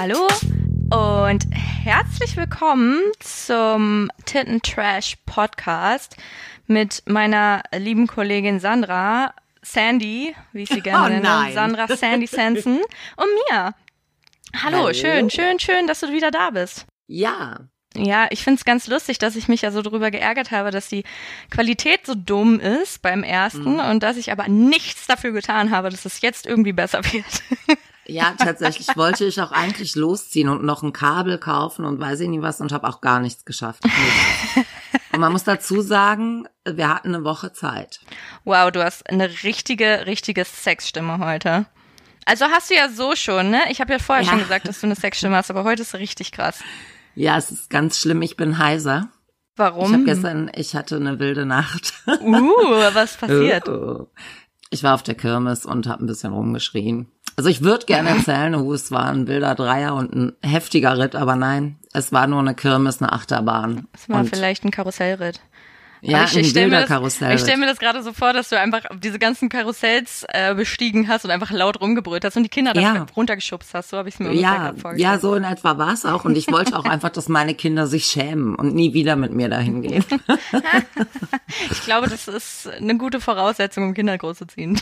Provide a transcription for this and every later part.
Hallo und herzlich willkommen zum Titten Trash Podcast mit meiner lieben Kollegin Sandra, Sandy, wie ich sie gerne Oh nenne, nein. Sandra Sandy Sanson und mir. Hallo, Hallo. schön, schön, schön, dass du wieder da bist. Ja, Ja, ich find's ganz lustig, dass ich mich ja so drüber geärgert habe, dass die Qualität so dumm ist beim ersten Mhm. und dass ich aber nichts dafür getan habe, dass es jetzt irgendwie besser wird. Ja, tatsächlich wollte ich auch eigentlich losziehen und noch ein Kabel kaufen und weiß ich nie was und habe auch gar nichts geschafft. Nichts. und man muss dazu sagen, wir hatten eine Woche Zeit. Wow, du hast eine richtige, richtige Sexstimme heute. Also hast du ja so schon, ne? Ich habe ja vorher Ja. schon gesagt, dass du eine Sexstimme hast, aber heute ist richtig krass. Ja, es ist ganz schlimm, ich bin heiser. Ich Warum? habe gestern, ich hatte eine wilde Nacht. uh, was passiert? Ich war auf der Kirmes und habe ein bisschen rumgeschrien. Also ich würde gerne erzählen, uh, es war ein wilder Dreier und ein heftiger Ritt, aber nein, es war nur eine Kirmes, eine Achterbahn. Das war und, vielleicht ein Karussellritt. Ja, Aber ein stell mir das, Karussell. Ich stelle mir das gerade so vor, dass du einfach diese ganzen Karussells äh, bestiegen hast und einfach laut rumgebrüllt hast und die Kinder da Ja. runtergeschupst hast. So habe ich es mir Ja, vorgestellt. ja, so in etwa war es auch. Und ich wollte auch einfach, dass meine Kinder sich schämen und nie wieder mit mir dahin gehen. Ich glaube, das ist eine gute Voraussetzung, um Kinder großzuziehen.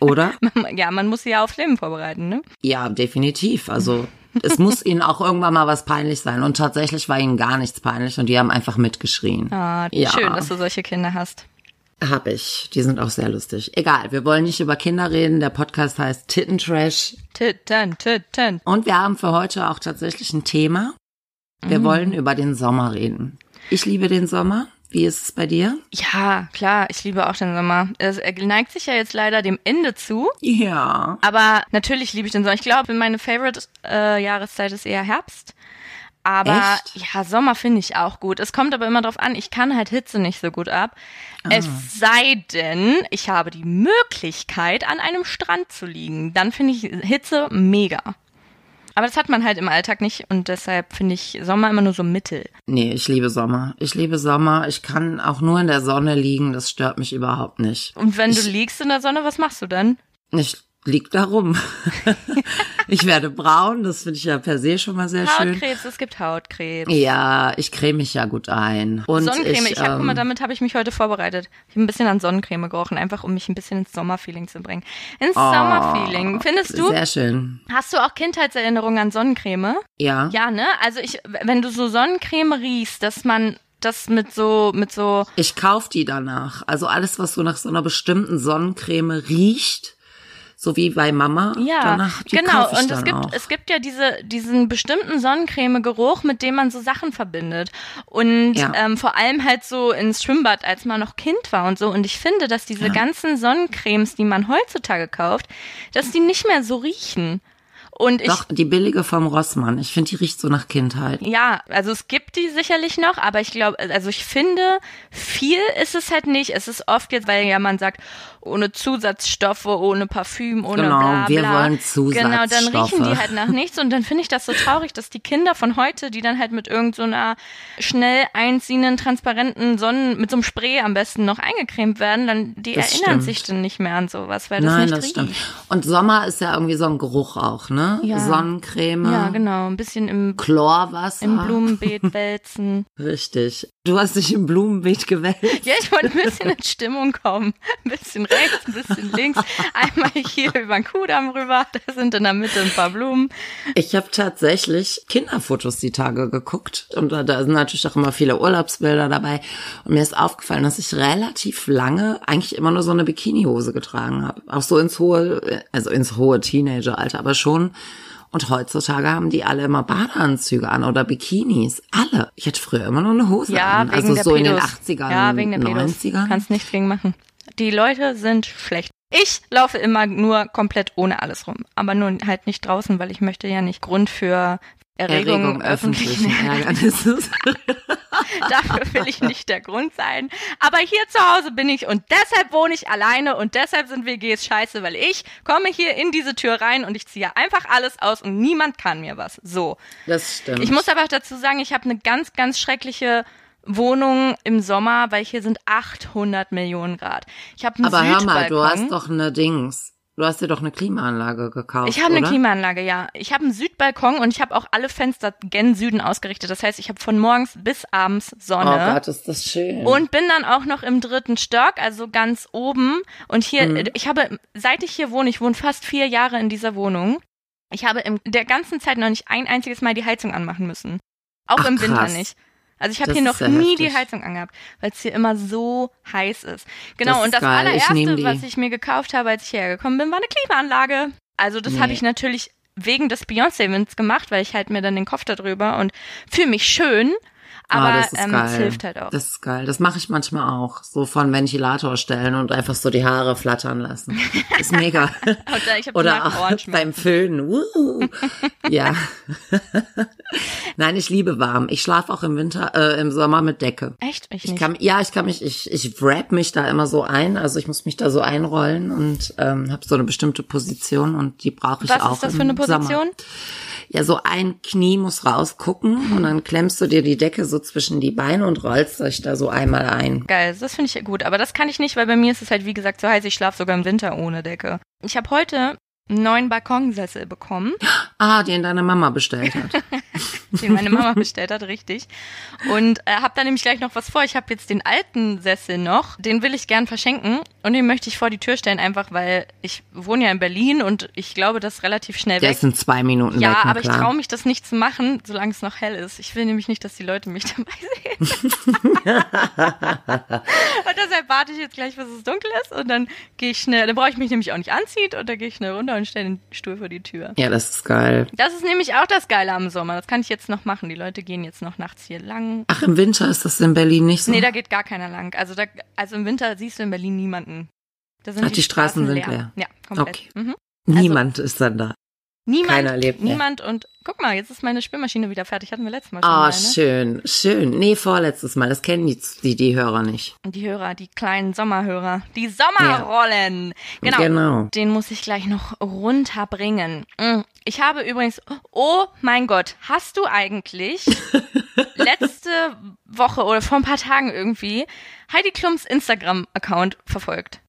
Oder? ja, man muss sie ja aufs Leben vorbereiten, ne? Ja, definitiv. Also es muss ihnen auch irgendwann mal was peinlich sein. Und tatsächlich war ihnen gar nichts peinlich und die haben einfach mitgeschrien. Ah, Ja. schön, dass du solche Kinder hast. Hab ich. Die sind auch sehr lustig. Egal, wir wollen nicht über Kinder reden. Der Podcast heißt Tittentrash. Titten, titten. Und wir haben für heute auch tatsächlich ein Thema. Wir wollen über den Sommer reden. Ich liebe den Sommer. Wie ist es bei dir? Ja, klar, ich liebe auch den Sommer. Es er neigt sich ja jetzt leider dem Ende zu. Ja. Aber natürlich liebe ich den Sommer. Ich glaube, meine Favorite äh, Jahreszeit ist eher Herbst. Aber Echt? ja, Sommer finde ich auch gut. Es kommt aber immer drauf an, ich kann halt Hitze nicht so gut ab. Ah. Es sei denn, ich habe die Möglichkeit, an einem Strand zu liegen. Dann finde ich Hitze mega. Aber das hat man halt im Alltag nicht und deshalb finde ich Sommer immer nur so mittel. Nee, ich liebe Sommer. Ich liebe Sommer. Ich kann auch nur in der Sonne liegen. Das stört mich überhaupt nicht. Und wenn du Ich- liegst in der Sonne, was machst du dann? Ich lieg da rum. ich werde braun. Das finde ich ja per se schon mal sehr schön. Hautkrebs, es gibt Hautkrebs. Ja, ich creme mich ja gut ein. Und Sonnencreme, ich, ich, hab, guck mal, ähm, damit habe ich mich heute vorbereitet. Ich habe ein bisschen an Sonnencreme gerochen, einfach um mich ein bisschen ins Sommerfeeling zu bringen. Ins Oh, Sommerfeeling. Findest du? Sehr schön. Hast du auch Kindheitserinnerungen an Sonnencreme? Ja. Ja, ne? Also ich, wenn du so Sonnencreme riechst, dass man das mit so, mit so, Ich kauf die danach. Also alles, was so nach so einer bestimmten Sonnencreme riecht, so wie bei Mama, ja, danach, genau. Und es gibt, auch. es gibt ja diese, diesen bestimmten Sonnencreme-Geruch, mit dem man so Sachen verbindet. Und Ja. ähm, vor allem halt so ins Schwimmbad, als man noch Kind war und so. Und ich finde, dass diese ganzen Sonnencremes, die man heutzutage kauft, dass die nicht mehr so riechen. Und ich, Doch, die billige vom Rossmann. Ich finde, die riecht so nach Kindheit. ja, also es gibt die sicherlich noch, aber ich glaube, also ich finde, viel ist es halt nicht. Es ist oft jetzt, weil ja man sagt, ohne Zusatzstoffe, ohne Parfüm, ohne Genau, bla bla. wir wollen Genau, dann riechen Zusatzstoffe. die halt nach nichts und dann finde ich das so traurig, dass die Kinder von heute, die dann halt mit irgend so schnell einziehenden, transparenten Sonnen, mit so einem Spray am besten noch eingecremt werden, dann die Das erinnern stimmt. sich dann nicht mehr an sowas, weil das Nein, nicht das riecht. stimmt. Und Sommer ist ja irgendwie so ein Geruch auch, ne? Ja. Sonnencreme, Ja, genau, ein bisschen im, Chlorwasser. im Blumenbeet wälzen. Richtig. Du hast dich im Blumenbeet gewälzt. Ja, ich wollte ein bisschen in Stimmung kommen. Ein bisschen rechts, ein bisschen links. Einmal hier über den Kudamm rüber. Da sind in der Mitte ein paar Blumen. Ich habe tatsächlich Kinderfotos die Tage geguckt und da, da sind natürlich auch immer viele Urlaubsbilder dabei. Und mir ist aufgefallen, dass ich relativ lange eigentlich immer nur so eine Bikinihose getragen habe. Auch so ins hohe, also ins hohe Teenageralter, aber schon. Und heutzutage haben die alle immer Badeanzüge an oder Bikinis. Alle. Ich hatte früher immer nur eine Hose Ja, an. wegen Also der so in den Pedos. 80ern, Ja, wegen der Pedos. 90ern. Kannst nichts gegen machen. Die Leute sind schlecht. Ich laufe immer nur komplett ohne alles rum. Aber nur halt nicht draußen, weil ich möchte ja nicht Grund für Erregung, Erregung öffentlichen öffentlichen Ärgernisses. Dafür will ich nicht der Grund sein. Aber hier zu Hause bin ich und deshalb wohne ich alleine und deshalb sind WGs scheiße, weil ich komme hier in diese Tür rein und ich ziehe einfach alles aus und niemand kann mir was. So. Das stimmt. Ich muss aber auch dazu sagen, ich habe eine ganz, ganz schreckliche Wohnung im Sommer, weil hier sind 800 Millionen Grad. Ich habe einen aber hör mal, du hast doch eine Dings. Du hast dir doch eine Klimaanlage gekauft. Ich habe eine? Klimaanlage, ja. Ich habe einen Südbalkon und ich habe auch alle Fenster gen Süden ausgerichtet. Das heißt, ich habe von morgens bis abends Oh Sonne. Gott, ist das schön. Und bin dann auch noch im dritten Stock, also ganz oben. Und hier, Mhm. ich habe, seit ich hier wohne, ich wohne fast vier Jahre in dieser Wohnung. Ich habe in der ganzen Zeit noch nicht ein einziges Mal die Heizung anmachen müssen. Auch Ach, im Winter krass. nicht. Also ich habe hier noch nie die heftig. Heizung angehabt, weil es hier immer so heiß ist. Genau, Das und das geil. Ich allererste, die. was ich mir gekauft habe, als ich hierher gekommen bin, war eine Klimaanlage. Also das Nee. habe ich natürlich wegen des Beyoncé-Events gemacht, weil ich halt mir dann den Kopf darüber und fühle mich schön. Aber ah, das ist ähm, geil. es hilft halt auch. Das ist geil. Das mache ich manchmal auch. So von Ventilator stellen und einfach so die Haare flattern lassen. Ist mega. Oder auch beim Föhnen. Uh. Ja. Nein, ich liebe warm. Ich schlafe auch im Winter, äh, im Sommer mit Decke. Echt? Ich, Ich kann, ja, ich kann mich, ich, ich wrap mich da immer so ein. Also ich muss mich da so einrollen und ähm, habe so eine bestimmte Position und die brauche ich Was auch ist das für eine Sommer. Ja, so ein Knie muss rausgucken und dann klemmst du dir die Decke so zwischen die Beine und rollst dich da so einmal ein. Geil, das finde ich gut. Aber das kann ich nicht, weil bei mir ist es halt, wie gesagt, so heiß, ich schlafe sogar im Winter ohne Decke. Ich habe heute einen neuen Balkonsessel bekommen, Ah, den deine Mama bestellt hat. den meine Mama bestellt hat, richtig. Und äh, habe da nämlich gleich noch was vor. Ich habe jetzt den alten Sessel noch, den will ich gern verschenken und den möchte ich vor die Tür stellen, einfach weil ich wohne ja in Berlin und ich glaube, das ist relativ schnell Der weg. ist in zwei Minuten Ja, weg, na aber ich klar. traue mich das nicht zu machen, solange es noch hell ist. Ich will nämlich nicht, dass die Leute mich dabei sehen. und deshalb warte ich jetzt gleich, bis es dunkel ist und dann gehe ich schnell, dann brauche ich mich nämlich auch nicht anziehen und dann gehe ich schnell runter und stelle den Stuhl vor die Tür. Ja, das ist geil. Das ist nämlich auch das Geile am Sommer. Das kann ich jetzt noch machen. Die Leute gehen jetzt noch nachts hier lang. Ach, im Winter ist das in Berlin nicht so? Nee, da geht gar keiner lang. Also, da, also im Winter siehst du in Berlin niemanden. Da sind Ach, die Straßen sind leer. Ja, komplett. Okay. Mhm. Niemand ist dann da. Niemand, Keiner lebt mehr. niemand und guck mal, jetzt ist meine Spülmaschine wieder fertig. Hatten wir letztes Mal schon Ah, mal, ne? schön, schön. Nee, vorletztes Mal. Das kennen die, die, Hörer nicht. Die Hörer, die kleinen Sommerhörer. Die Sommerrollen. Genau. Genau. Den muss ich gleich noch runterbringen. Mm. Ich habe übrigens, oh mein Gott, hast du eigentlich letzte Woche oder vor ein paar Tagen irgendwie Heidi Klums Instagram-Account verfolgt?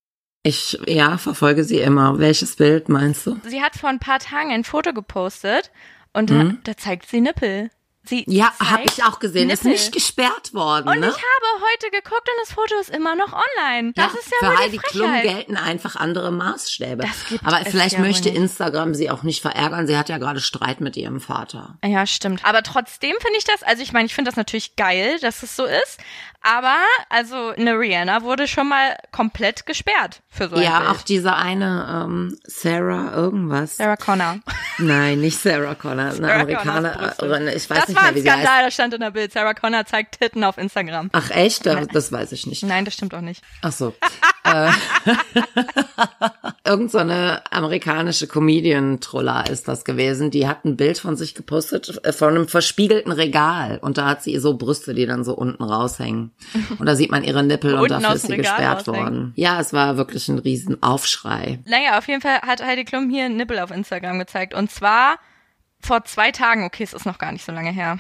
Ich, ja, verfolge sie immer. Welches Bild meinst du? Sie hat vor ein paar Tagen ein Foto gepostet und da, da zeigt sie Nippel. Sie Mhm. Ja, habe ich auch gesehen. Ist Nippel. nicht gesperrt worden, Und ne? ich habe heute geguckt und das Foto ist immer noch online. Das ja, ist ja für Heidi die Klum gelten einfach andere Maßstäbe. Aber vielleicht ja möchte. Instagram sie auch nicht verärgern. Sie hat ja gerade Streit mit ihrem Vater. Ja, stimmt. Aber trotzdem finde ich das, also ich meine, ich finde das natürlich geil, dass es so ist. Aber, also, eine Rihanna wurde schon mal komplett gesperrt für so ein ja, Bild. auch diese eine ähm, Sarah irgendwas. Sarah Connor. Nein, nicht Sarah Connor, eine Sarah Connors Amerikanerin. Ich weiß das nicht war mehr, ein wie sie heißt. Skandal, das stand in der Bild. Sarah Connor zeigt Titten auf Instagram. Ach echt? Das, das weiß ich nicht. Nein, das stimmt auch nicht. Ach so. äh, irgend so eine amerikanische Comedian-Troller ist das gewesen. Die hat ein Bild von sich gepostet äh, von einem verspiegelten Regal. Und da hat sie so Brüste, die dann so unten raushängen. Und da sieht man ihre Nippel und dafür ist sie gesperrt worden. Ja, es war wirklich ein riesen Aufschrei. Naja, auf jeden Fall hat Heidi Klum hier einen Nippel auf Instagram gezeigt. Und zwar vor zwei Tagen. Okay, es ist noch gar nicht so lange her.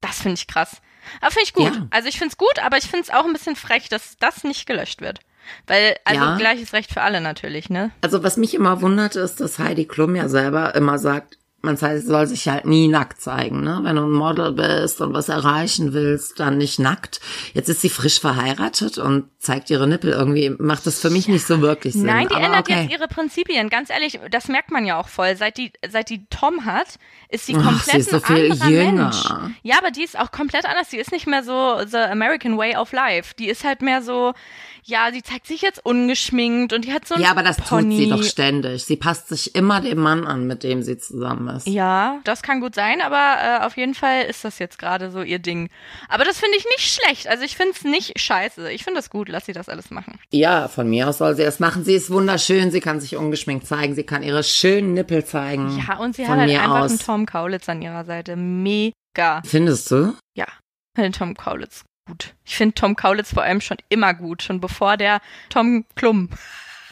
Das finde ich krass. Aber finde ich gut. Ja. Also ich finde es gut, aber ich finde es auch ein bisschen frech, dass das nicht gelöscht wird. Weil, also Ja. gleiches Recht für alle natürlich, ne? Also was mich immer wundert, ist, dass Heidi Klum ja selber immer sagt, man soll sich halt nie nackt zeigen, ne? Wenn du ein Model bist und was erreichen willst, dann nicht nackt. Jetzt ist sie frisch verheiratet und zeigt ihre Nippel irgendwie, macht das für mich nicht so wirklich Sinn. Nein, die Aber ändert okay. jetzt ihre Prinzipien. Ganz ehrlich, das merkt man ja auch voll. Seit die, seit die Tom hat, ist sie Ach, komplett sie ist so ein viel jünger. Mensch. Ja, aber die ist auch komplett anders. Die ist nicht mehr so the American way of life. Die ist halt mehr so, ja, sie zeigt sich jetzt ungeschminkt und die hat so ein Ja, aber das Pony. tut sie doch ständig. Sie passt sich immer dem Mann an, mit dem sie zusammen ist. Ja, das kann gut sein, aber äh, auf jeden Fall ist das jetzt gerade so ihr Ding. Aber das finde ich nicht schlecht. Also ich finde es nicht scheiße. Ich finde das gut, lass sie das alles machen. Ja, von mir aus soll sie es machen. Sie ist wunderschön, sie kann sich ungeschminkt zeigen, sie kann ihre schönen Nippel zeigen. Ja, und sie von hat halt einfach aus. einen Tom Kaulitz an ihrer Seite. Mega. Findest du? Ja, finde Tom Kaulitz gut. Ich finde Tom Kaulitz vor allem schon immer gut, schon bevor der Tom Klum,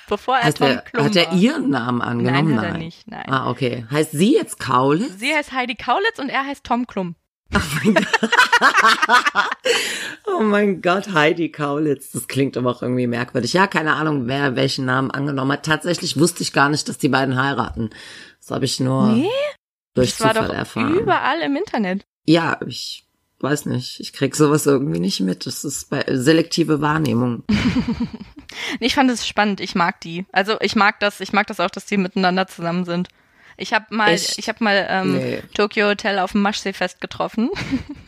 bevor er Hat Tom er, Klum hat er war. ihren Namen angenommen? Nein, hat er nicht, nein. Ah, okay. Heißt sie jetzt Kaulitz? Sie heißt Heidi Kaulitz und er heißt Tom Klum. Oh mein Gott. oh mein Gott, Heidi Kaulitz. Das klingt aber auch irgendwie merkwürdig. Ja, keine Ahnung, wer welchen Namen angenommen hat. Tatsächlich wusste ich gar nicht, dass die beiden heiraten. Das habe ich nur Nee? durch Das war Zufall doch erfahren. überall im Internet. Ja, ich weiß nicht. Ich krieg sowas irgendwie nicht mit. Das ist bei selektive Wahrnehmung. Ich fand es spannend. Ich mag die. Also ich mag das. Ich mag das auch, dass die miteinander zusammen sind. Ich habe mal, Echt? ich habe mal ähm, Nee. Tokyo Hotel auf dem Maschseefest getroffen.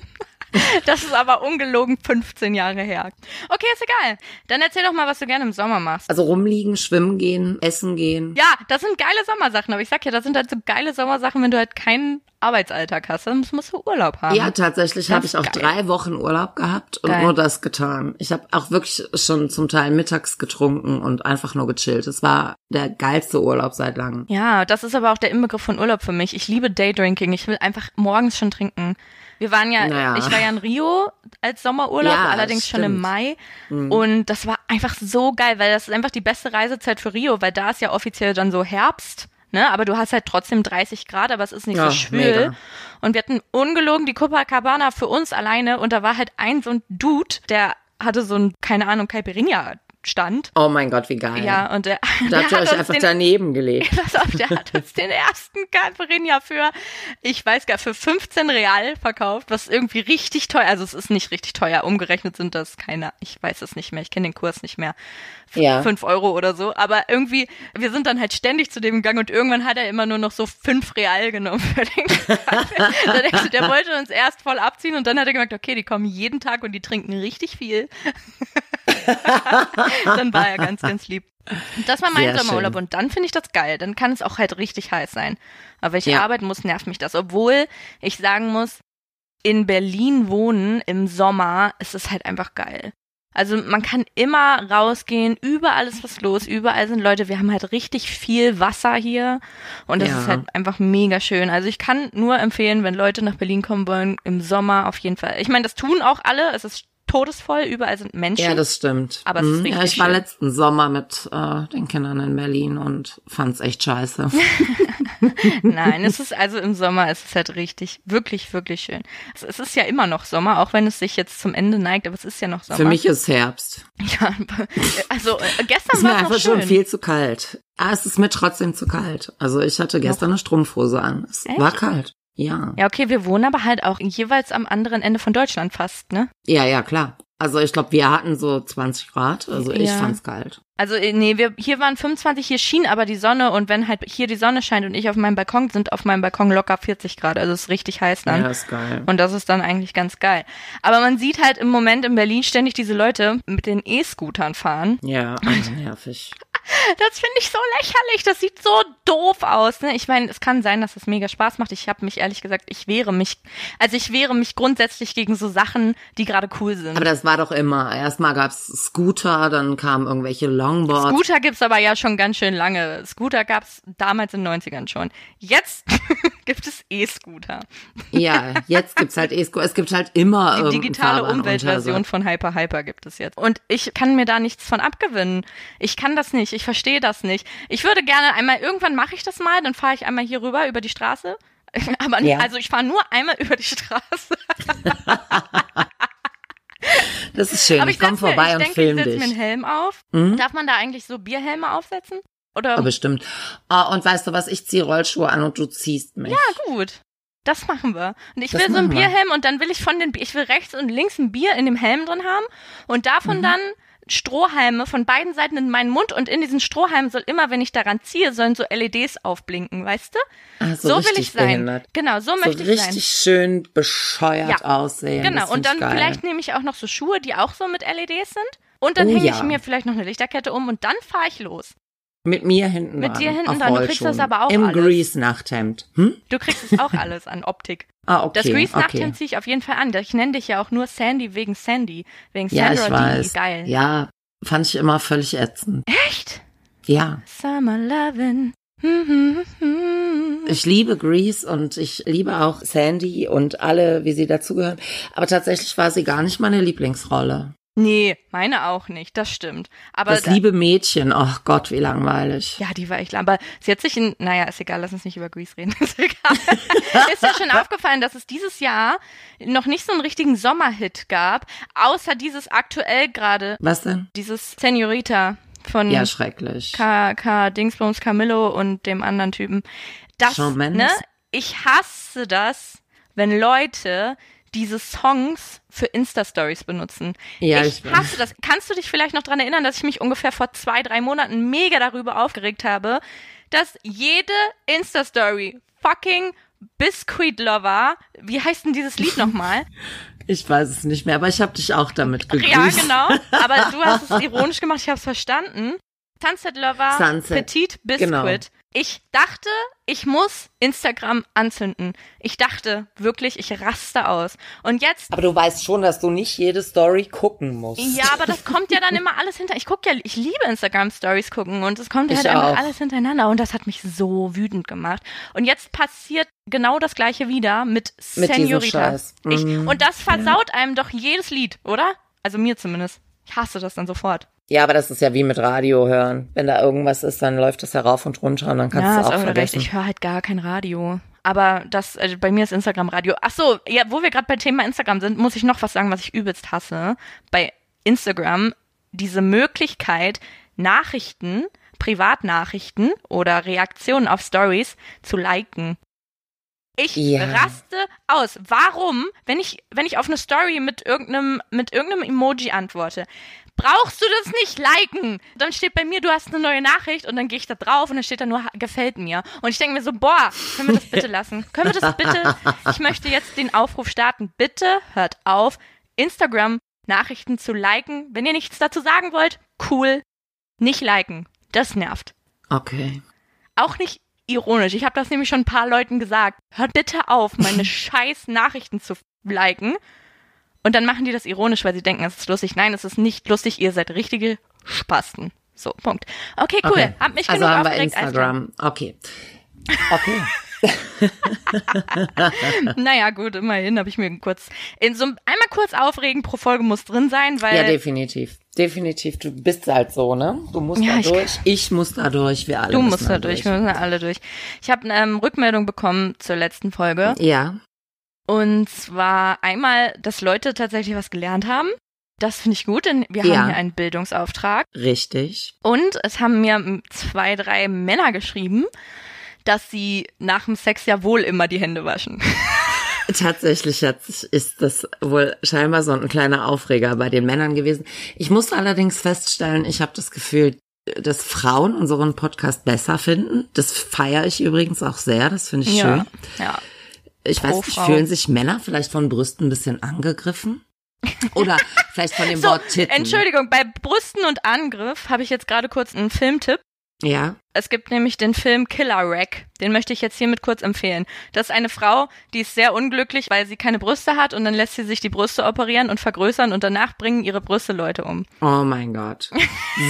das ist aber ungelogen 15 Jahre her. Okay, ist egal. Dann erzähl doch mal, was du gerne im Sommer machst. Also rumliegen, schwimmen gehen, essen gehen. Ja, das sind geile Sommersachen, aber ich sag ja, das sind halt so geile Sommersachen, wenn du halt keinen Arbeitsalltag hast, dann musst du Urlaub haben. Ja, tatsächlich habe ich auch geil. drei Wochen Urlaub gehabt und Geil. nur das getan. Ich habe auch wirklich schon zum Teil mittags getrunken und einfach nur gechillt. Es war der geilste Urlaub seit langem. Ja, das ist aber auch der Inbegriff von Urlaub für mich. Ich liebe Daydrinking. Ich will einfach morgens schon trinken. Wir waren ja, Naja. ich war ja in Rio als Sommerurlaub, Ja, allerdings schon im stimmt. Mhm. Mai. Und das war einfach so geil, weil das ist einfach die beste Reisezeit für Rio, weil da ist ja offiziell dann so Herbst. Ne, aber du hast halt trotzdem 30 Grad, aber es ist nicht Ja, so schwül. mega. Und wir hatten ungelogen die Copacabana für uns alleine und da war halt ein so ein Dude, der hatte so ein, keine Ahnung, Caipirinha stand. Oh mein Gott, wie geil. Ja, und der, Da habt ihr hat euch uns einfach den, daneben gelegt. Pass auf, der hat uns den ersten Caipirinha für, ich weiß gar, für 15 Real verkauft, was irgendwie richtig teuer, also es ist nicht richtig teuer, umgerechnet sind das keine, ich weiß es nicht mehr, ich kenne den Kurs nicht mehr, F Ja. 5 Euro oder so, aber irgendwie, wir sind dann halt ständig zu dem gegangen und irgendwann hat er immer nur noch so 5 Real genommen für den. Da denkst du, der wollte uns erst voll abziehen und dann hat er gemerkt, okay, die kommen jeden Tag und die trinken richtig viel. dann war er ganz, ganz lieb. Das war mein Sehr Sommerurlaub schön. und dann finde ich das geil. Dann kann es auch halt richtig heiß sein. Aber wenn ich Ja. arbeiten muss, nervt mich das. Obwohl ich sagen muss, in Berlin wohnen im Sommer ist es halt einfach geil. Also man kann immer rausgehen, überall ist was los, überall sind Leute. Wir haben halt richtig viel Wasser hier und das Ja. ist halt einfach mega schön. Also ich kann nur empfehlen, wenn Leute nach Berlin kommen wollen, im Sommer auf jeden Fall. Ich meine, das tun auch alle. Es ist todesvoll, überall sind Menschen. Ja, das stimmt. Aber es ist Mhm. Ja, richtig ich war schön. letzten Sommer mit äh, den Kindern in Berlin und fand's echt scheiße. Nein, es ist also im Sommer, es ist halt richtig, wirklich, wirklich schön. Es, es ist ja immer noch Sommer, auch wenn es sich jetzt zum Ende neigt, aber es ist ja noch Sommer. Für mich ist Herbst. Ja, also äh, Es gestern ist war es noch einfach schön. schon viel zu kalt. Ah, es ist mir trotzdem zu kalt. Also ich hatte gestern eine Strumpfhose an. Es Echt? war kalt. Ja. Ja, okay, wir wohnen aber halt auch jeweils am anderen Ende von Deutschland fast, ne? Ja, ja, klar. Also ich glaube, wir hatten so 20 Grad. Also ich Ja. fand's kalt. Also äh, nee, wir hier waren 25, hier schien aber die Sonne und wenn halt hier die Sonne scheint und ich auf meinem Balkon sind auf meinem Balkon locker 40 Grad, also es ist richtig heiß dann. Ja, ist geil. Und das ist dann eigentlich ganz geil. Aber man sieht halt im Moment in Berlin ständig diese Leute mit den E-Scootern fahren. Ja, also nervig. Das finde ich so lächerlich. Das sieht so doof aus. Ne? Ich meine, es kann sein, dass es mega Spaß macht. Ich habe mich ehrlich gesagt, ich wehre mich, also ich wehre mich grundsätzlich gegen so Sachen, die gerade cool sind. Aber das war doch immer. Erstmal gab's Scooter, dann kamen irgendwelche Longboards. Scooter gibt's aber ja schon ganz schön lange. Scooter gab's damals in den 90ern schon. Jetzt gibt es E-Scooter. Ja, jetzt gibt's halt E-Scooter. Es gibt halt immer Die digitale Umweltversion unter- von Hyper Hyper gibt es jetzt. Und ich kann mir da nichts von abgewinnen. Ich kann das nicht. Ich verstehe das nicht. Ich würde gerne einmal, irgendwann mache ich das mal, dann fahre ich einmal hier rüber über die Straße. Aber Ja. also ich fahre nur einmal über die Straße. Das ist schön. Aber ich ich, komm setz mir, vorbei ich und denke, film ich setze dich. mir einen Helm auf. Mhm. Darf man da eigentlich so Bierhelme aufsetzen? Oder? Bestimmt. Ah, und weißt du was? Ich zieh Rollschuhe an und du ziehst mich. Ja, gut. Das machen wir. Und ich Das will so einen machen wir. Bierhelm und dann will ich von den, ich will rechts und links ein Bier in dem Helm drin haben und davon Mhm. dann Strohhalme von beiden Seiten in meinen Mund und in diesen Strohhalmen soll immer, wenn ich daran ziehe, sollen so LEDs aufblinken, weißt du? Ah, So, will richtig ich sein. behindert. Genau, so So möchte ich sein. richtig schön bescheuert Ja, aussehen. Genau, und dann geil. vielleicht nehme ich auch noch so Schuhe, die auch so mit LEDs sind. Und dann Oh hänge ja. ich mir vielleicht noch eine Lichterkette um und dann fahre ich los. Mit mir hinten Mit dran, dir hinten dran. Du kriegst das aber auch Im alles. Grease-Nachthemd. Hm? Du kriegst es auch alles an Optik. Ah, okay. Das Grease okay. Nachthemd ziehe ich auf jeden Fall an. Ich nenne dich ja auch nur Sandy wegen Sandy. Wegen Ja, ich Sandra weiß. D. Geil. Ja, fand ich immer völlig ätzend. Echt? Ja. Summer Lovin'. Hm, Ich liebe Grease und ich liebe auch Sandy und alle, wie sie dazugehören. Aber tatsächlich war sie gar nicht meine Lieblingsrolle. Nee, meine auch nicht, das stimmt. Aber das liebe Mädchen, oh Gott, wie langweilig. Ja, die war echt lang. Aber sie hat sich in, naja, ist egal, lass uns nicht über Grease reden. Ist egal. ist ja schon aufgefallen, dass es dieses Jahr noch nicht so einen richtigen Sommerhit gab, außer dieses aktuell gerade. Was denn? Dieses Senorita von Ja, schrecklich. K. K. Dingsbums Camillo und dem anderen Typen. Das, Shawn ne? Ich hasse das, wenn Leute diese Songs für Insta-Stories benutzen. Ja, ich ich hasse das. Kannst du dich vielleicht noch dran erinnern, dass ich mich ungefähr vor zwei, drei Monaten mega darüber aufgeregt habe, dass jede Insta-Story fucking Biscuit Lover, wie heißt denn dieses Lied nochmal? Ich weiß es nicht mehr, aber ich habe dich auch damit gegrüßt. Ja, genau. Aber du hast es ironisch gemacht, ich habe es verstanden. Sunset Lover, Sunset, Petit Biscuit. genau. Ich dachte, ich muss Instagram anzünden. Ich dachte wirklich, ich raste aus. Und jetzt Aber du weißt schon, dass du nicht jede Story gucken musst. Ja, aber das kommt ja dann immer alles hinter. Ich gucke ja, ich liebe Instagram Stories gucken und es kommt Ich halt einfach auch. alles hintereinander und das hat mich so wütend gemacht. Und jetzt passiert genau das gleiche wieder mit, Mit diesem Senorita. Scheiß. Ich, Mhm. und das versaut einem doch jedes Lied, oder? Also mir zumindest. Ich hasse das dann sofort. Ja, aber das ist ja wie mit Radio hören. Wenn da irgendwas ist, dann läuft das ja rauf und runter und dann kannst ja, du ist auch wieder recht. vergessen. Ich höre halt gar kein Radio. Aber das, also bei mir ist Instagram Radio. Ach so, ja, wo wir gerade bei Thema Instagram sind, muss ich noch was sagen, was ich übelst hasse. Bei Instagram diese Möglichkeit, Nachrichten, Privatnachrichten oder Reaktionen auf Stories zu liken. Ich Ja. raste aus. Warum, wenn ich, wenn ich auf eine Story mit irgendeinem, mit irgendeinem Emoji antworte, brauchst du das nicht liken? Dann steht bei mir, du hast eine neue Nachricht und dann gehe ich da drauf und dann steht da nur, gefällt mir. Und ich denke mir so, boah, können wir das bitte lassen? Können wir das bitte? Ich möchte jetzt den Aufruf starten. Bitte hört auf, Instagram Nachrichten zu liken. Wenn ihr nichts dazu sagen wollt, cool. Nicht liken. Das nervt. Okay. Auch nicht ironisch. Ich habe das nämlich schon ein paar Leuten gesagt. Hört bitte auf, meine scheiß Nachrichten zu liken. Und dann machen die das ironisch, weil sie denken, es ist lustig. Nein, es ist nicht lustig. Ihr seid richtige Spasten. So, Punkt. Okay, cool. okay. Hab mich also genug haben wir. Instagram. Okay. Okay. Naja, gut, immerhin habe ich mir kurz in so einmal kurz aufregen pro Folge muss drin sein, weil ja, definitiv. Definitiv. Du bist halt so, ne? Du musst Ja, da ich- durch. Ich muss da durch. Wir alle du müssen musst da durch. Wir müssen da alle durch. Ich habe eine ähm, Rückmeldung bekommen zur letzten Folge. Ja. Und zwar einmal, dass Leute tatsächlich was gelernt haben. Das finde ich gut, denn wir Ja. haben hier einen Bildungsauftrag. Richtig. Und es haben mir zwei, drei Männer geschrieben, dass sie nach dem Sex ja wohl immer die Hände waschen. Tatsächlich hat, ist das wohl scheinbar so ein kleiner Aufreger bei den Männern gewesen. Ich musste allerdings feststellen, ich habe das Gefühl, dass Frauen unseren Podcast besser finden. Das feiere ich übrigens auch sehr. Das finde ich schön. ja. Ich Pro weiß nicht, Frau. fühlen sich Männer vielleicht von Brüsten ein bisschen angegriffen? Oder vielleicht von dem So, Wort Titten? Entschuldigung, bei Brüsten und Angriff habe ich jetzt gerade kurz einen Filmtipp. Ja. Es gibt nämlich den Film Killer Wreck. Den möchte ich jetzt hiermit kurz empfehlen. Das ist eine Frau, die ist sehr unglücklich, weil sie keine Brüste hat und dann lässt sie sich die Brüste operieren und vergrößern und danach bringen ihre Brüste Leute um. Oh mein Gott.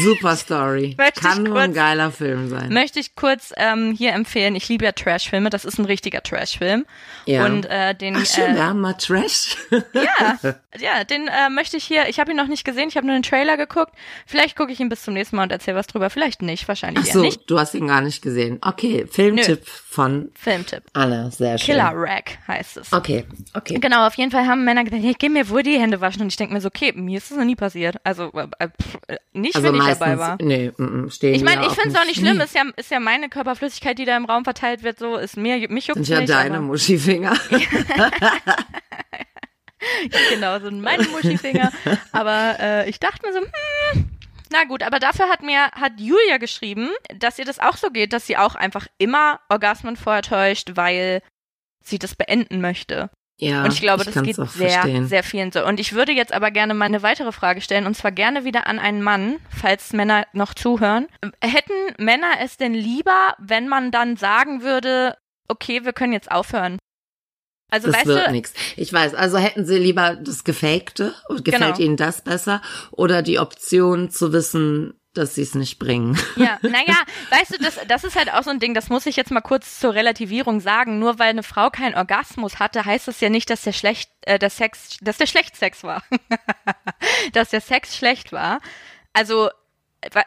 Super Story. Kann nur ein kurz- geiler Film sein. Möchte ich kurz ähm, hier empfehlen. Ich liebe ja Trashfilme. Das ist ein richtiger Trashfilm. Ja. Und äh, den Ach schön, äh, wir haben mal Trash. ja, ja, den äh, möchte ich hier. Ich habe ihn noch nicht gesehen. Ich habe nur den Trailer geguckt. Vielleicht gucke ich ihn bis zum nächsten Mal und erzähle was drüber. Vielleicht nicht. Wahrscheinlich Ach so, nicht. Du hast ihn gar nicht gesehen. Okay, Filmtipp von Filmtipp. Anna, sehr schön. Killer Wreck heißt es. Okay, okay. Genau, auf jeden Fall haben Männer gesagt, hey, geh mir wohl die Hände waschen. Und ich denke mir so, okay, mir ist das noch nie passiert. Also äh, pff, äh, nicht, Also wenn ich meistens, dabei war. nee, mm, mm, stehen Ich meine, ich finde es auch nicht schlimm. Ist ja, ist ja meine Körperflüssigkeit, die da im Raum verteilt wird. So ist mir, mich juckt Sind ja nicht. deine aber- Muschifinger. genau, so meine Muschifinger. aber äh, ich dachte mir so, hm, na gut, aber dafür hat mir, hat Julia geschrieben, dass ihr das auch so geht, dass sie auch einfach immer Orgasmen vortäuscht, weil sie das beenden möchte. Ja, Und ich glaube, das kann's geht sehr, verstehen. sehr vielen so. Und ich würde jetzt aber gerne mal eine weitere Frage stellen, und zwar gerne wieder an einen Mann, falls Männer noch zuhören. Hätten Männer es denn lieber, wenn man dann sagen würde, okay, wir können jetzt aufhören? Also das weißt wird nichts. Ich weiß, also hätten sie lieber das Gefakte und gefällt Genau. ihnen das besser oder die Option zu wissen, dass sie es nicht bringen. Ja, naja, weißt du, das, das ist halt auch so ein Ding, das muss ich jetzt mal kurz zur Relativierung sagen. Nur weil eine Frau keinen Orgasmus hatte, heißt das ja nicht, dass der schlecht, äh, der Sex, dass der schlecht Sex war. dass der Sex schlecht war. Also,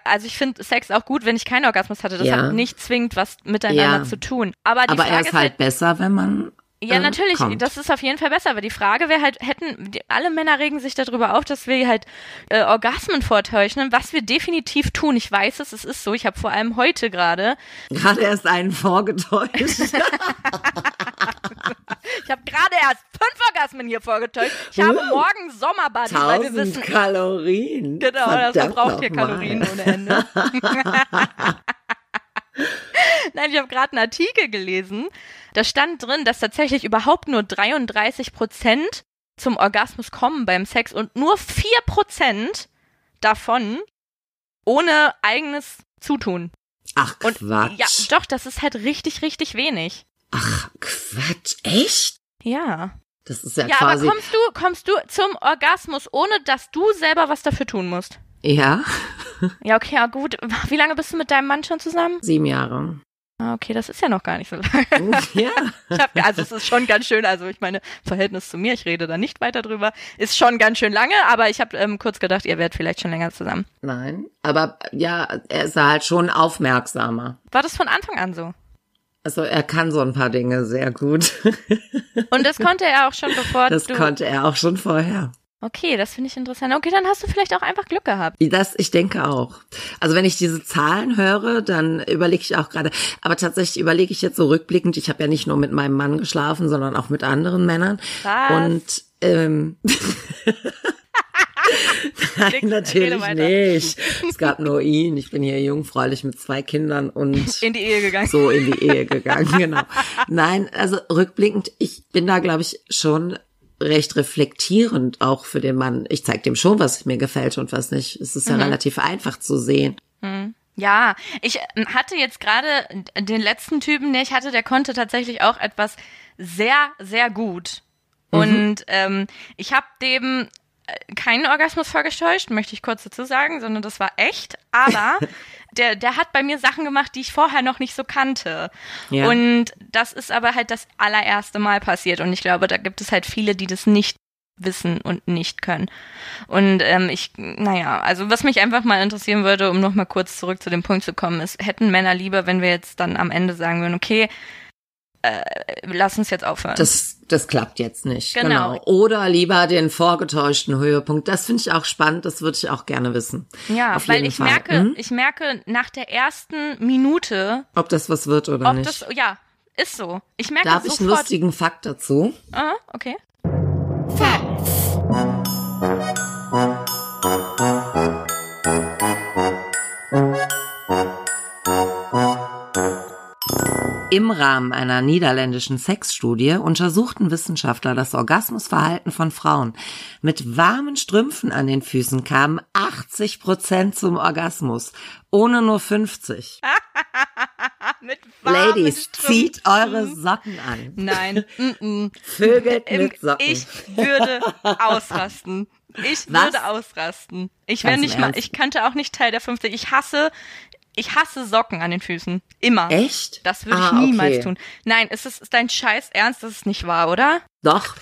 also ich finde Sex auch gut, wenn ich keinen Orgasmus hatte. Das Ja. hat nicht zwingend was miteinander Ja. zu tun. Aber die Aber Frage er ist ist halt besser, wenn man. Ja, äh, natürlich, kommt. das ist auf jeden Fall besser, aber die Frage wäre halt, hätten, die, alle Männer regen sich darüber auf, dass wir halt äh, Orgasmen vortäuschen, was wir definitiv tun. Ich weiß es, es ist so. Ich habe vor allem heute gerade, Gerade erst einen vorgetäuscht. ich habe gerade erst fünf Orgasmen hier vorgetäuscht. Ich habe Uh. morgen Sommerbad, weil wir 1000 wissen, Kalorien. genau, das verbraucht hier. Kalorien ohne Ende. Nein, ich habe gerade einen Artikel gelesen. Da stand drin, dass tatsächlich überhaupt nur 33 Prozent zum Orgasmus kommen beim Sex und nur 4 Prozent davon ohne eigenes Zutun. Ach Und Quatsch. ja, doch, das ist halt richtig, richtig wenig. Ach Quatsch. Echt? Ja. Das ist ja, Ja, aber quasi. kommst du, kommst du zum Orgasmus, ohne dass du selber was dafür tun musst? Ja, Ja, okay, ja, gut. Wie lange bist du mit deinem Mann schon zusammen? sieben Jahre. Ah, okay, das ist ja noch gar nicht so lange. ja. Hab, also es ist schon ganz schön, also ich meine, Verhältnis zu mir, ich rede da nicht weiter drüber, ist schon ganz schön lange, aber ich habe ähm, kurz gedacht, ihr werdet vielleicht schon länger zusammen. Nein. Aber ja, er ist halt schon aufmerksamer. War das von Anfang an so? Also er kann so ein paar Dinge sehr gut. Und das konnte er auch schon bevor Das du... konnte er auch schon vorher. Okay, das finde ich interessant. Okay, dann hast du vielleicht auch einfach Glück gehabt. Das, ich denke auch. Also wenn ich diese Zahlen höre, dann überlege ich auch gerade, aber tatsächlich überlege ich jetzt so rückblickend, ich habe ja nicht nur mit meinem Mann geschlafen, sondern auch mit anderen Männern. Was? Und ähm, Nein, natürlich nicht. Es gab nur ihn. Ich bin hier jungfräulich mit zwei Kindern und In die Ehe gegangen. so in die Ehe gegangen, genau. Nein, also rückblickend, ich bin da, glaube ich, schon recht reflektierend auch für den Mann. Ich zeige dem schon, was mir gefällt und was nicht. Es ist ja relativ einfach zu sehen. Ja, ich ähm, hatte jetzt gerade den letzten Typen, den ich hatte, der konnte tatsächlich auch etwas sehr, sehr gut. Und ähm, ich habe dem äh, keinen Orgasmus vorgetäuscht, möchte ich kurz dazu sagen, sondern das war echt. Aber der, der hat bei mir Sachen gemacht, die ich vorher noch nicht so kannte. Ja. Und das ist aber halt das allererste Mal passiert. Und ich glaube, da gibt es halt viele, die das nicht wissen und nicht können. Und ähm, ich, naja, also was mich einfach mal interessieren würde, um nochmal kurz zurück zu dem Punkt zu kommen, ist, hätten Männer lieber, wenn wir jetzt dann am Ende sagen würden, okay, äh, lass uns jetzt aufhören. Das, das klappt jetzt nicht. Genau. Oder lieber den vorgetäuschten Höhepunkt. Das finde ich auch spannend. Das würde ich auch gerne wissen. ja, Auf weil jeden ich Fall. merke, Hm? ich merke nach der ersten Minute, Ob das was wird oder ob nicht. das, ja, ist so. Ich merke Darf ich einen sofort. lustigen Fakt dazu? Ah, okay. Im Rahmen einer niederländischen Sexstudie untersuchten Wissenschaftler das Orgasmusverhalten von Frauen. Mit warmen Strümpfen an den Füßen kamen 80 Prozent zum Orgasmus, ohne nur 50. Mit warmen Ladies, zieht Strümpfen. eure Socken an. Nein. Mm. Vögelt Im- mit Socken. Ich würde ausrasten. Ich Was? würde ausrasten. Ich wäre nicht mal, ich kannte auch nicht Teil der 50. Ich hasse, ich hasse Socken an den Füßen. Immer. Echt? Das würde Ah, ich niemals okay. tun. Nein, ist es ist dein Scheiß Ernst? Das ist nicht wahr, oder? Doch.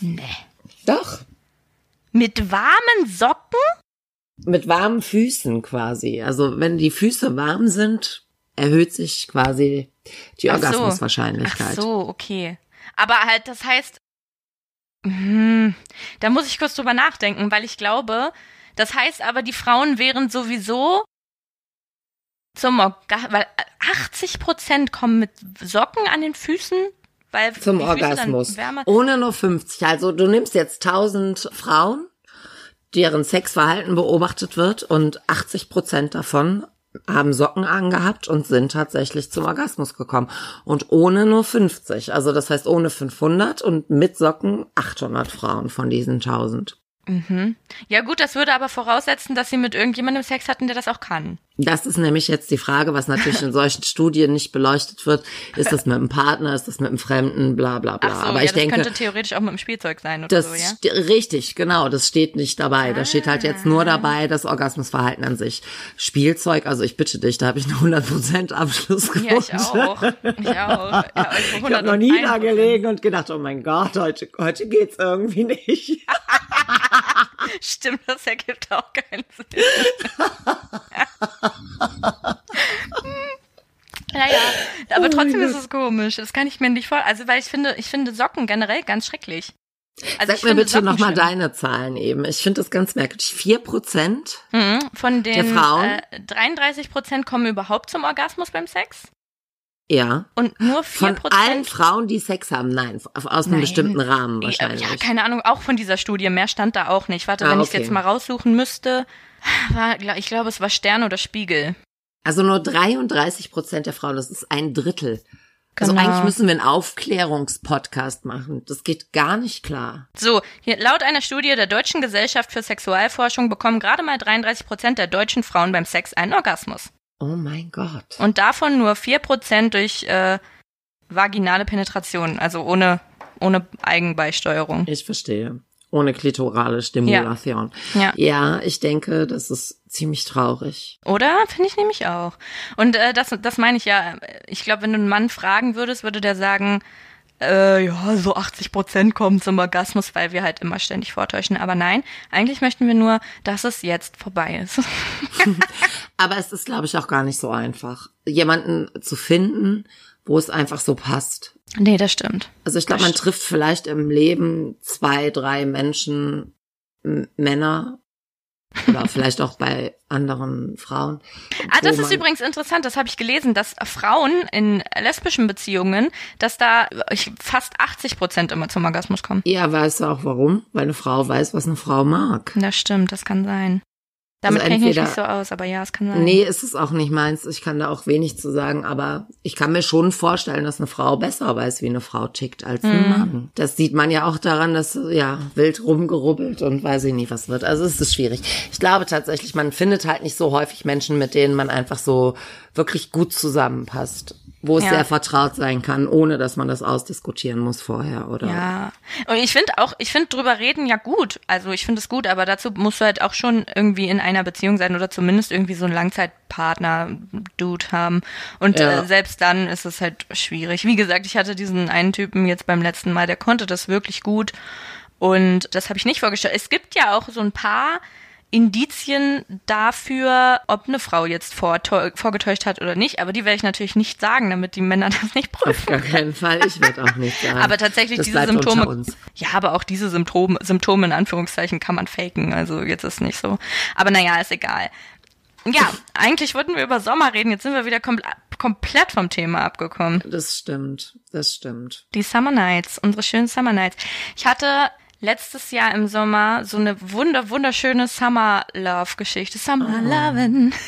Nee. Doch. Mit warmen Socken? Mit warmen Füßen quasi. Also wenn die Füße warm sind, erhöht sich quasi die Ach so. Orgasmuswahrscheinlichkeit. Ach so, okay. Aber halt, das heißt, hm, da muss ich kurz drüber nachdenken, weil ich glaube, das heißt aber, die Frauen wären sowieso zum Orgasmus, weil 80 Prozent kommen mit Socken an den Füßen, weil Zum Orgasmus. Ohne nur 50. Also du nimmst jetzt 1000 Frauen, deren Sexverhalten beobachtet wird und 80 Prozent davon haben Socken angehabt und sind tatsächlich zum Orgasmus gekommen. Und ohne nur 50. Also das heißt ohne 500 und mit Socken 800 Frauen von diesen 1000. Ja gut, das würde aber voraussetzen, dass sie mit irgendjemandem Sex hatten, der das auch kann. Das ist nämlich jetzt die Frage, was natürlich in solchen Studien nicht beleuchtet wird. Ist das mit einem Partner, ist das mit einem Fremden, bla bla bla. So, Aber ja, ich das denke, könnte theoretisch auch mit dem Spielzeug sein oder das so, ja? richtig, genau, das steht nicht dabei. Da steht halt jetzt nur Ah. dabei das Orgasmusverhalten an sich. Spielzeug, also ich bitte dich, da habe ich einen 100% Abschlussquote. Ja, ich auch. Ich auch. Ja, also Ich habe noch nie da 101%. gelegen und gedacht, oh mein Gott, heute, heute geht's irgendwie nicht. Stimmt, das ergibt auch keinen Sinn. Naja, aber Oh trotzdem ist es komisch. Das kann ich mir nicht vor. Also, weil ich finde, ich finde Socken generell ganz schrecklich. Also Sag ich mir bitte nochmal deine Zahlen eben. Ich finde das ganz merkwürdig. Vier Prozent? Mhm. Von den Der Frauen? Äh, 33 Prozent kommen überhaupt zum Orgasmus beim Sex Ja. und nur 4 Von allen. Frauen, die Sex haben, nein, aus einem Nein. bestimmten Rahmen wahrscheinlich. Ja, keine Ahnung, auch von dieser Studie. Mehr stand da auch nicht. Warte, Ah, wenn ich okay. jetzt mal raussuchen müsste. War, ich glaube, es war Stern oder Spiegel. Also nur 33 Prozent der Frauen, das ist ein Drittel. Also Genau. eigentlich müssen wir einen Aufklärungspodcast machen. Das geht gar nicht klar. So, hier, laut einer Studie der Deutschen Gesellschaft für Sexualforschung bekommen gerade mal 33 Prozent der deutschen Frauen beim Sex einen Orgasmus. Oh mein Gott. Und davon nur 4 Prozent durch äh, vaginale Penetration, also ohne, ohne Eigenbeisteuerung. Ich verstehe. Ohne klitorale Stimulation. Ja. Ja, ich denke, das ist ziemlich traurig. Oder? Finde ich nämlich auch. Und äh, das, das meine ich ja. Ich glaube, wenn du einen Mann fragen würdest, würde der sagen, äh, ja, so 80 Prozent kommen zum Orgasmus, weil wir halt immer ständig vortäuschen. Aber nein, eigentlich möchten wir nur, dass es jetzt vorbei ist. Aber es ist, glaube ich, auch gar nicht so einfach, jemanden zu finden, wo es einfach so passt. nee, das stimmt. Also ich glaube, man trifft vielleicht im Leben zwei, drei Menschen, Männer oder vielleicht auch bei anderen Frauen. Ah, das ist übrigens interessant, das habe ich gelesen, dass Frauen in lesbischen Beziehungen, dass da fast 80 Prozent immer zum Orgasmus kommen. Ja, weißt du auch warum? Weil eine Frau weiß, was eine Frau mag. Das stimmt, das kann sein. Damit Also kenne ich mich nicht so aus, aber ja, es kann sein. Nee, ist es auch nicht meins. Ich kann da auch wenig zu sagen, aber ich kann mir schon vorstellen, dass eine Frau besser weiß, wie eine Frau tickt als ein Mhm. Mann. Das sieht man ja auch daran, dass ja wild rumgerubbelt und weiß ich nicht, was wird. Also es ist schwierig. Ich glaube tatsächlich, man findet halt nicht so häufig Menschen, mit denen man einfach so wirklich gut zusammenpasst, wo es Ja. sehr vertraut sein kann, ohne dass man das ausdiskutieren muss vorher oder. Ja. Und ich finde auch, ich finde drüber reden ja gut. Also ich finde es gut, aber dazu musst du halt auch schon irgendwie in einer Beziehung sein oder zumindest irgendwie so einen Langzeitpartner-Dude haben. Und Ja. äh, selbst dann ist es halt schwierig. Wie gesagt, ich hatte diesen einen Typen jetzt beim letzten Mal, der konnte das wirklich gut. Und das habe ich nicht vorgestellt. Es gibt ja auch so ein paar Indizien dafür, ob eine Frau jetzt vorgetäuscht hat oder nicht. Aber die werde ich natürlich nicht sagen, damit die Männer das nicht Auf prüfen. gar keinen Fall. Ich werde auch nicht sagen. Aber tatsächlich das diese Symptome. Ja, aber auch diese Symptome, Symptome in Anführungszeichen kann man faken. Also jetzt ist nicht so. Aber naja, ist egal. Ja, eigentlich wollten wir über Sommer reden. Jetzt sind wir wieder kompl komplett vom Thema abgekommen. Das stimmt. Das stimmt. Die Summer Nights, unsere schönen Summer Nights. Ich hatte letztes Jahr im Sommer so eine wunder wunderschöne Summer Love Geschichte. Summer Lovin'.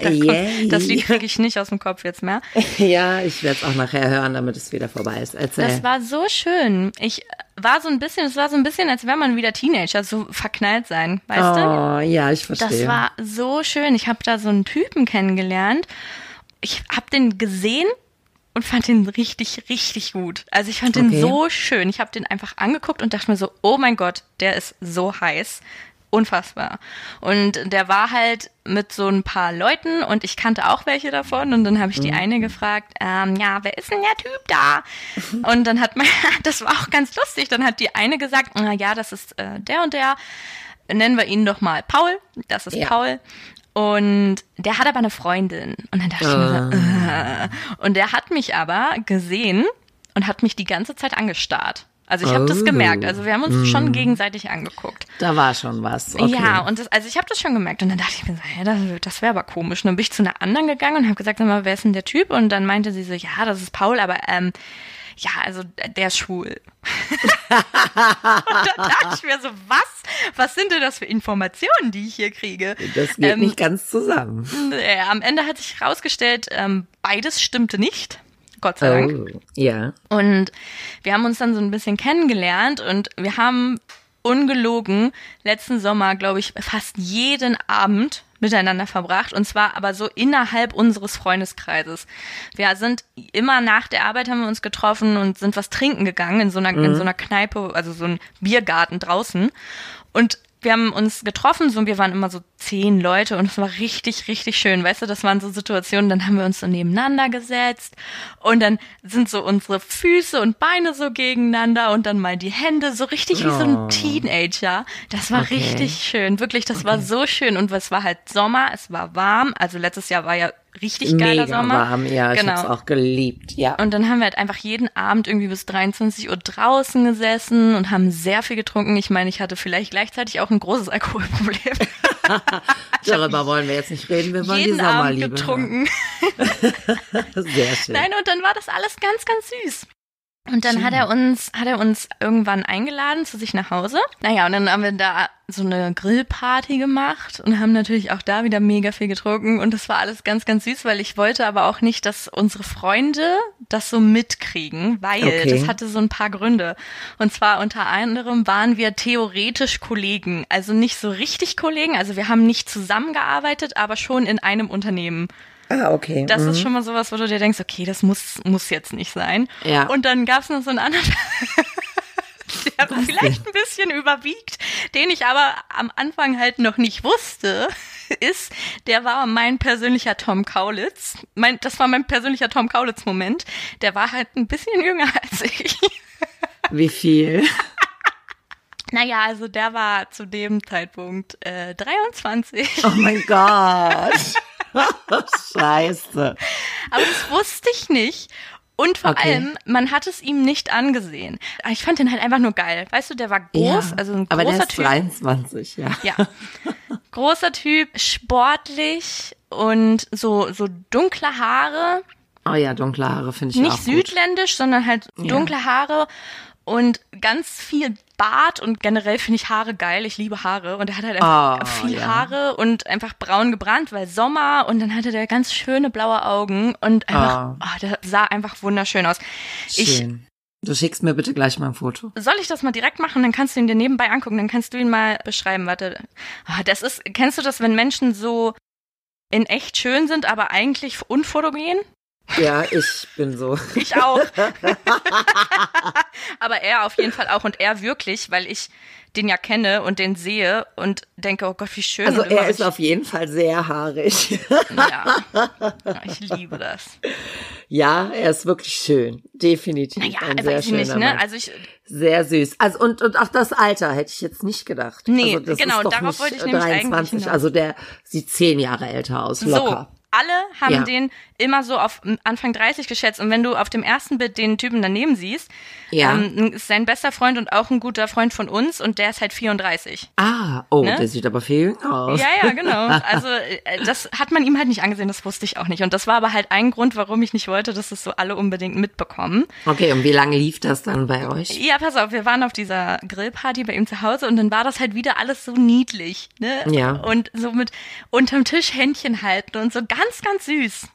Das, kommt, das Lied kriege ich nicht aus dem Kopf jetzt mehr. Ja, ich werde es auch nachher hören, damit es wieder vorbei ist. Erzähl. Das war so schön. Ich war so ein bisschen, es war so ein bisschen, als wäre man wieder Teenager, so verknallt sein, weißt du? oh, ja, ich verstehe. Das war so schön. Ich habe da so einen Typen kennengelernt. Ich habe den gesehen und fand den richtig, richtig gut. Also ich fand den Okay. so schön. Ich habe den einfach angeguckt und dachte mir so, oh mein Gott, der ist so heiß. Unfassbar. Und der war halt mit so ein paar Leuten und ich kannte auch welche davon. Und dann habe ich die eine gefragt, ähm, ja, wer ist denn der Typ da? Und dann hat man, das war auch ganz lustig, dann hat die eine gesagt, na ja, das ist äh, der und der. Nennen wir ihn doch mal Paul. Das ist Ja. Paul. Und der hat aber eine Freundin. Und dann dachte ich mir so, äh. und der hat mich aber gesehen und hat mich die ganze Zeit angestarrt. Also ich habe das Oh. gemerkt. Also wir haben uns schon gegenseitig angeguckt. Da war schon was. Okay. Ja, und das, also ich habe das schon gemerkt. Und dann dachte ich mir so, hä, das, das wäre aber komisch. Und dann bin ich zu einer anderen gegangen und habe gesagt, sag mal, wer ist denn der Typ? Und dann meinte sie so, ja, das ist Paul, aber ähm, ja, also der ist schwul. und da dachte ich mir so, was? Was sind denn das für Informationen, die ich hier kriege? das geht Ähm, nicht ganz zusammen. äh, am Ende hat sich herausgestellt, ähm, beides stimmte nicht. Gott sei Dank. Oh, ja. Und wir haben uns dann so ein bisschen kennengelernt und wir haben ungelogen letzten Sommer, glaube ich, fast jeden Abend miteinander verbracht und zwar aber so innerhalb unseres Freundeskreises. Wir sind immer nach der Arbeit haben wir uns getroffen und sind was trinken gegangen in so einer, mhm. in so einer Kneipe, also so ein Biergarten draußen und wir haben uns getroffen, so, wir waren immer so zehn Leute und es war richtig, richtig schön. Weißt du, das waren so Situationen, dann haben wir uns so nebeneinander gesetzt und dann sind so unsere Füße und Beine so gegeneinander und dann mal die Hände, so richtig wie oh. so ein oh. Teenager. Das war okay. richtig schön, wirklich, das okay. war so schön und es war halt Sommer, es war warm, also letztes Jahr war ja richtig geiler Mega Sommer. warm, ja, ich genau. hab's auch geliebt, ja. Und dann haben wir halt einfach jeden Abend irgendwie bis 23 Uhr draußen gesessen und haben sehr viel getrunken. Ich meine, ich hatte vielleicht gleichzeitig auch ein großes Alkoholproblem. Darüber wollen wir jetzt nicht reden, wir wollen jeden die Sommerliebe. Abend getrunken. sehr schön. Nein, und dann war das alles ganz, ganz süß. Und dann Schön. hat er uns, hat er uns irgendwann eingeladen zu sich nach Hause. Naja, und dann haben wir da so eine Grillparty gemacht und haben natürlich auch da wieder mega viel getrunken und das war alles ganz, ganz süß, weil ich wollte aber auch nicht, dass unsere Freunde das so mitkriegen, weil okay. das hatte so ein paar Gründe. Und zwar unter anderem waren wir theoretisch Kollegen, also nicht so richtig Kollegen, also wir haben nicht zusammengearbeitet, aber schon in einem Unternehmen. Ah, okay. Das mhm. ist schon mal sowas, wo du dir denkst, okay, das muss, muss jetzt nicht sein. Ja. Und dann gab es noch so einen anderen, der Was vielleicht denn? ein bisschen überwiegt, den ich aber am Anfang halt noch nicht wusste, ist, der war mein persönlicher Tom Kaulitz. Mein, das war mein persönlicher Tom Kaulitz-Moment. Der war halt ein bisschen jünger als ich. Wie viel? Naja, also der war zu dem Zeitpunkt äh, 23. Oh mein Gott. Scheiße. Aber das wusste ich nicht. Und vor okay. allem, man hat es ihm nicht angesehen. Ich fand den halt einfach nur geil. Weißt du, der war groß, ja, also ein aber großer der ist Typ. 23, ja. Ja. Großer Typ, sportlich und so, so dunkle Haare. Oh ja, dunkle Haare finde ich Nicht auch südländisch, gut. sondern halt dunkle ja. Haare und ganz viel Bart und generell finde ich Haare geil. Ich liebe Haare und er hat halt einfach oh, viel ja. Haare und einfach braun gebrannt, weil Sommer und dann hatte der ganz schöne blaue Augen und einfach, oh. Oh, der sah einfach wunderschön aus. Schön. Ich, Du schickst mir bitte gleich mal ein Foto. Soll ich das mal direkt machen? Dann kannst du ihn dir nebenbei angucken. Dann kannst du ihn mal beschreiben. Warte. Das ist, kennst du das, wenn Menschen so in echt schön sind, aber eigentlich unfotogen? Ja, ich bin so. Ich auch. Aber er auf jeden Fall auch und er wirklich, weil ich den ja kenne und den sehe und denke, oh Gott, wie schön. Also er ist auf jeden Fall sehr haarig. Ja, ich liebe das. Ja, er ist wirklich schön, definitiv. Naja, ein sehr schöner nicht, ne? Also ich sehr süß. Also und und auch das Alter hätte ich jetzt nicht gedacht. Nee, also genau, darauf wollte ich 23, nämlich eigentlich Also der sieht zehn Jahre älter aus, locker. So alle haben Ja. den immer so auf Anfang 30 geschätzt. Und wenn du auf dem ersten Bild den Typen daneben siehst, Ja. ähm, ist sein bester Freund und auch ein guter Freund von uns und der ist halt 34. Ah, oh, Ne? der sieht aber viel jünger aus. Ja, ja, genau. Also äh, das hat man ihm halt nicht angesehen, das wusste ich auch nicht. Und das war aber halt ein Grund, warum ich nicht wollte, dass es so alle unbedingt mitbekommen. Okay, und wie lange lief das dann bei euch? Ja, pass auf, wir waren auf dieser Grillparty bei ihm zu Hause und dann war das halt wieder alles so niedlich, ne? Ja. Und so mit unterm Tisch Händchen halten und so ganz, ganz süß.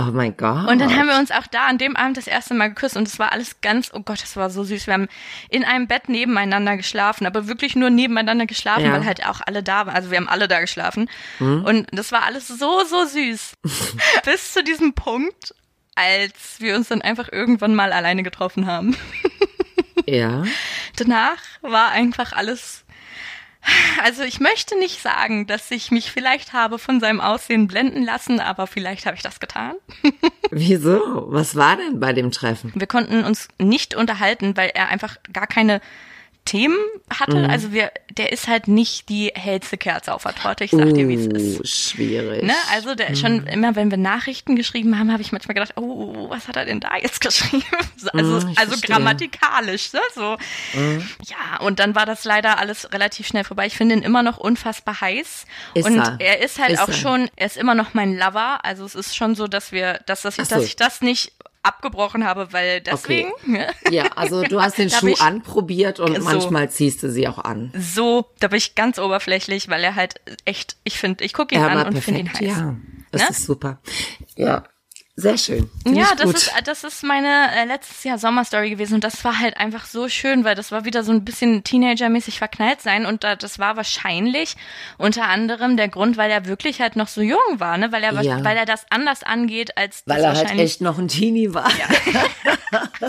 Oh mein Gott. Und dann haben wir uns auch da an dem Abend das erste Mal geküsst und es war alles ganz, oh Gott, das war so süß. Wir haben in einem Bett nebeneinander geschlafen, aber wirklich nur nebeneinander geschlafen, Ja. weil halt auch alle da waren. Also wir haben alle da geschlafen. Und das war alles so, so süß. Bis zu diesem Punkt, als wir uns dann einfach irgendwann mal alleine getroffen haben. Ja. Danach war einfach alles. Also ich möchte nicht sagen, dass ich mich vielleicht habe von seinem Aussehen blenden lassen, aber vielleicht habe ich das getan. Wieso? Was war denn bei dem Treffen? Wir konnten uns nicht unterhalten, weil er einfach gar keine Themen hatte. Mhm. Also wir, der ist halt nicht die hellste Kerze auf der Torte. Ich sag dir, wie es Uh, ist. schwierig. Ne? Also der schon immer, wenn wir Nachrichten geschrieben haben, habe ich manchmal gedacht, oh, was hat er denn da jetzt geschrieben? So, Also, ich also grammatikalisch, ne? So. Ja, und dann war das leider alles relativ schnell vorbei. Ich finde ihn immer noch unfassbar heiß. Ist und er. er ist halt Ist auch er. schon, er ist immer noch mein Lover. Also es ist schon so, dass wir, dass, dass ich, so. dass ich das nicht abgebrochen habe, weil deswegen. ne? Ja, also du hast den Schuh ich- anprobiert und So. manchmal ziehst du sie auch an. So, da bin ich ganz oberflächlich, weil er halt echt, ich finde, ich gucke ihn Ja, an und finde ihn heiß. ja. Das Ne? ist super. Ja. Sehr schön. Find ja, das ist, das ist meine äh, letztes Jahr Sommerstory gewesen und das war halt einfach so schön, weil das war wieder so ein bisschen Teenager-mäßig verknallt sein und da, das war wahrscheinlich unter anderem der Grund, weil er wirklich halt noch so jung war, ne, weil er, Ja. weil er das anders angeht als Weil er halt echt noch ein Teenie war.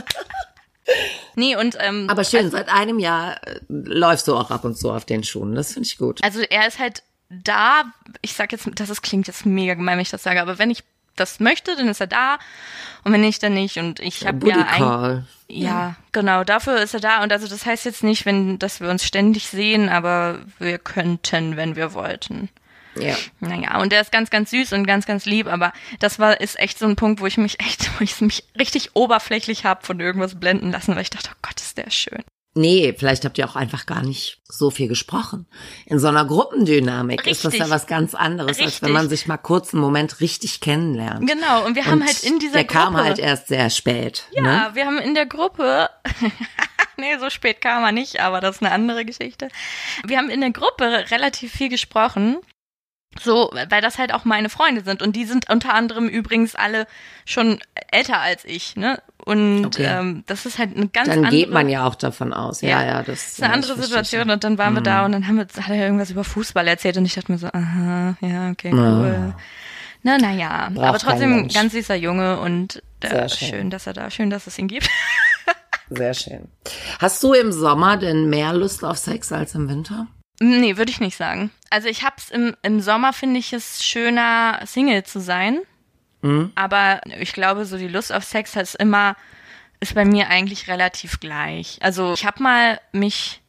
nee, und, ähm, Aber schön, seit einem Jahr äh, läufst du auch ab und zu auf den Schuhen. Das finde ich gut. Also er ist halt da, ich sag jetzt, das ist, klingt jetzt mega gemein, wenn ich das sage, aber wenn ich das möchte, dann ist er da und wenn nicht, dann nicht und ich habe ja ein, ja, genau, dafür ist er da und also das heißt jetzt nicht, wenn, dass wir uns ständig sehen, aber wir könnten, wenn wir wollten. Ja. Naja, und der ist ganz, ganz süß und ganz, ganz lieb, aber das war, ist echt so ein Punkt, wo ich mich echt, wo ich mich richtig oberflächlich hab von irgendwas blenden lassen, weil ich dachte, oh Gott, ist der schön. Nee, vielleicht habt ihr auch einfach gar nicht so viel gesprochen. In so einer Gruppendynamik ist das Richtig. ja was ganz anderes, als Richtig. wenn man sich mal kurz einen Moment richtig kennenlernt. Genau, und wir haben Und halt in dieser der Gruppe. kam halt erst sehr spät. Ja, Ne? wir haben in der Gruppe, nee, so spät kam er nicht, aber das ist eine andere Geschichte. Wir haben in der Gruppe relativ viel gesprochen. So, weil das halt auch meine Freunde sind. Und die sind unter anderem übrigens alle schon älter als ich, ne? Und Okay. ähm, das ist halt eine ganz Dann andere. geht man ja auch davon aus. Ja, Ja. ja, das, ist eine andere Situation schon. und dann waren wir Mhm. da und dann haben wir, hat er irgendwas über Fußball erzählt und ich dachte mir so, aha, ja, okay, cool. Ah. Na, naja, aber trotzdem ganz süßer Junge und äh, Sehr schön. schön, dass er da, schön, dass es ihn gibt. Sehr schön. Hast du im Sommer denn mehr Lust auf Sex als im Winter? Nee, würde ich nicht sagen. Also ich hab's im, im Sommer finde ich es schöner, Single zu sein. Mhm. Aber ich glaube, so die Lust auf Sex ist immer, ist bei mir eigentlich relativ gleich. Also ich habe mal mich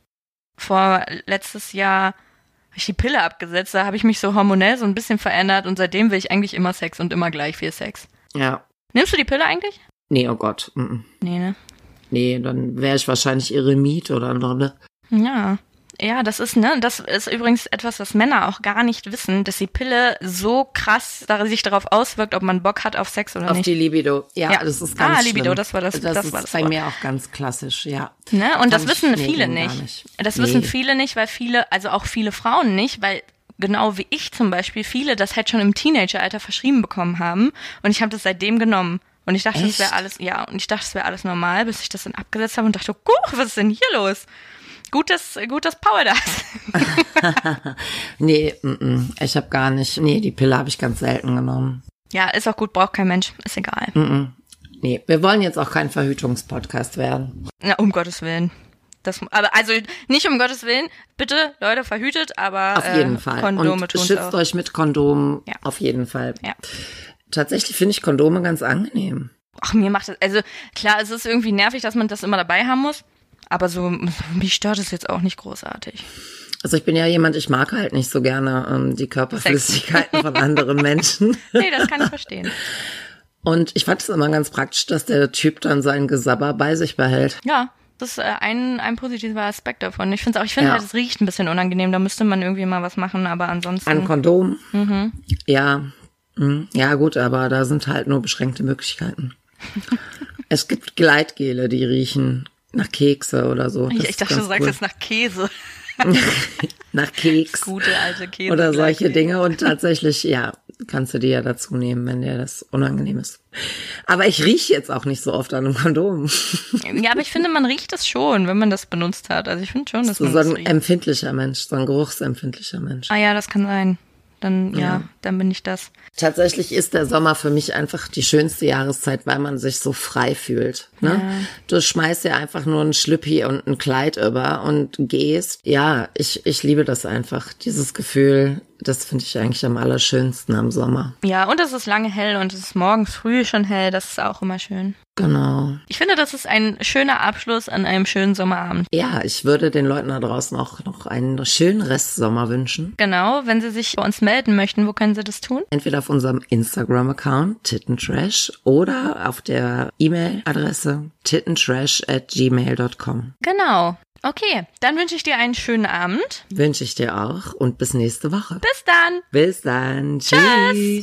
vor letztes Jahr hab ich die Pille abgesetzt, da habe ich mich so hormonell so ein bisschen verändert und seitdem will ich eigentlich immer Sex und immer gleich viel Sex. Ja. Nimmst du die Pille eigentlich? Nee, oh Gott. mhm. Nee, ne? Nee, dann wäre ich wahrscheinlich Eremit oder Nonne. Ja. Ja, das ist, ne, das ist übrigens etwas, was Männer auch gar nicht wissen, dass die Pille so krass sich darauf auswirkt, ob man Bock hat auf Sex oder Auf nicht. die Libido. Ja, Ja. das ist ganz Ah, Libido, schlimm. das war das- Das, das ist war das bei Wort. mir auch ganz klassisch, ja. Ne? Und das ich- wissen viele nicht. nicht. Das Nee. wissen viele nicht, weil viele, also auch viele Frauen nicht, weil genau wie ich zum Beispiel, viele das halt schon im Teenageralter verschrieben bekommen haben. Und ich habe das seitdem genommen. Und ich dachte, das Echt? wäre alles, ja, und ich dachte, das wäre alles normal, bis ich das dann abgesetzt habe und dachte, guck, was ist denn hier los? Gut, dass, gut, dass Paul da ist. Nee, mm, mm, ich habe gar nicht. Nee, die Pille habe ich ganz selten genommen. Ja, ist auch gut, braucht kein Mensch, ist egal. Nee, wir wollen jetzt auch kein Verhütungspodcast werden. Na, um Gottes Willen. Das, aber also nicht um Gottes Willen, bitte Leute verhütet, aber Auf jeden äh, Fall. Kondome Und schützt auch. euch mit Kondomen. Ja. Auf jeden Fall. Ja. Tatsächlich finde ich Kondome ganz angenehm. Ach, mir macht das, also klar, es ist irgendwie nervig, dass man das immer dabei haben muss, aber so, mich stört es jetzt auch nicht großartig. Also ich bin ja jemand, ich mag halt nicht so gerne ähm, die Körperflüssigkeiten von anderen Menschen. Nee, das kann ich verstehen. Und ich fand es immer ganz praktisch, dass der Typ dann sein Gesabber bei sich behält. Ja, das ist äh, ein, ein positiver Aspekt davon. Ich finde auch, ich finde Ja. halt, es riecht ein bisschen unangenehm, da müsste man irgendwie mal was machen, aber ansonsten. An Kondom. Mhm. Ja. Mhm. Ja, gut, aber da sind halt nur beschränkte Möglichkeiten. es gibt Gleitgele, die riechen nach Kekse oder so. Das ich, ich dachte, du sagst cool. jetzt nach Käse. nach Keks. Gute alte Käse. oder solche Dinge und tatsächlich, ja, kannst du die ja dazu nehmen, wenn dir das unangenehm ist. Aber ich rieche jetzt auch nicht so oft an einem Kondom. Ja, aber ich finde, man riecht es schon, wenn man das benutzt hat. Also ich finde schon, dass So, man so das ein riecht. empfindlicher Mensch, so ein geruchsempfindlicher Mensch. Ah ja, das kann sein. Dann, ja, Ja. dann bin ich das. Tatsächlich ist der Sommer für mich einfach die schönste Jahreszeit, weil man sich so frei fühlt. Ne? Du schmeißt dir einfach nur ein Schlüppi und ein Kleid über und gehst. Ja, ich, ich liebe das einfach. Dieses Gefühl, das finde ich eigentlich am allerschönsten am Sommer. Ja, und es ist lange hell und es ist morgens früh schon hell. Das ist auch immer schön. Genau. Ich finde, das ist ein schöner Abschluss an einem schönen Sommerabend. Ja, ich würde den Leuten da draußen auch noch einen schönen Restsommer wünschen. Genau, wenn Sie sich bei uns melden möchten, wo können Sie das tun? Entweder auf unserem Instagram-Account Tittentrash oder auf der E-Mail-Adresse tittentrash at gmail.com. Genau. Okay, dann wünsche ich dir einen schönen Abend. Wünsche ich dir auch und bis nächste Woche. Bis dann. Bis dann. Tschüss. Tschüss.